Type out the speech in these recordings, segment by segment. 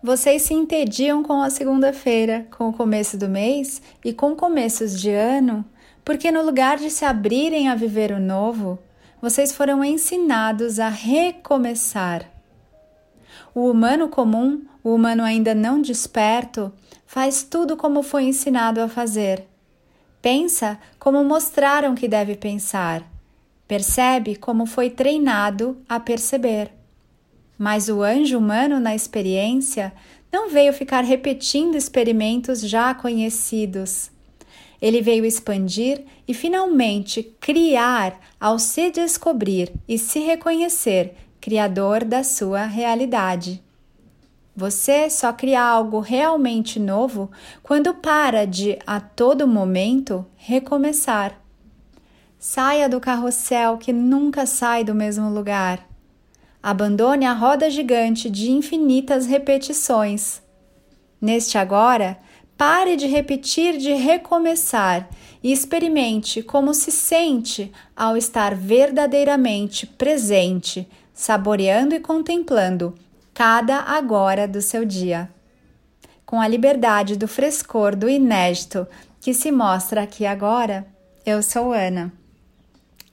Vocês se entediam com a segunda-feira, com o começo do mês e com começos de ano, porque no lugar de se abrirem a viver o novo, vocês foram ensinados a recomeçar. O humano comum, o humano ainda não desperto, faz tudo como foi ensinado a fazer. Pensa como mostraram que deve pensar. Percebe como foi treinado a perceber. Mas o anjo humano na experiência não veio ficar repetindo experimentos já conhecidos. Ele veio expandir e finalmente criar ao se descobrir e se reconhecer criador da sua realidade. Você só cria algo realmente novo quando para de, a todo momento, recomeçar. Saia do carrossel que nunca sai do mesmo lugar. Abandone a roda gigante de infinitas repetições. Neste agora, pare de repetir, de recomeçar e experimente como se sente ao estar verdadeiramente presente, saboreando e contemplando cada agora do seu dia. Com a liberdade do frescor do inédito que se mostra aqui agora, eu sou Ana.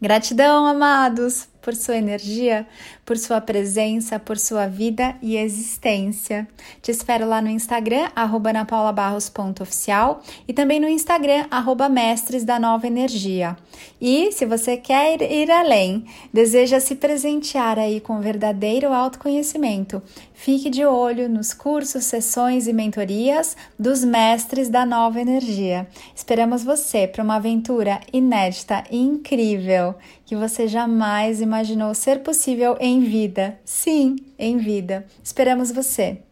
Gratidão, amados! Por sua energia, por sua presença, por sua vida e existência. Te espero lá no Instagram, anapaulabarros.oficial e também no Instagram, arroba mestres da nova energia. E se você quer ir além, deseja se presentear aí com verdadeiro autoconhecimento, fique de olho nos cursos, sessões e mentorias dos mestres da nova energia. Esperamos você para uma aventura inédita e incrível que você jamais imaginou ser possível em vida. Sim, em vida. Esperamos você.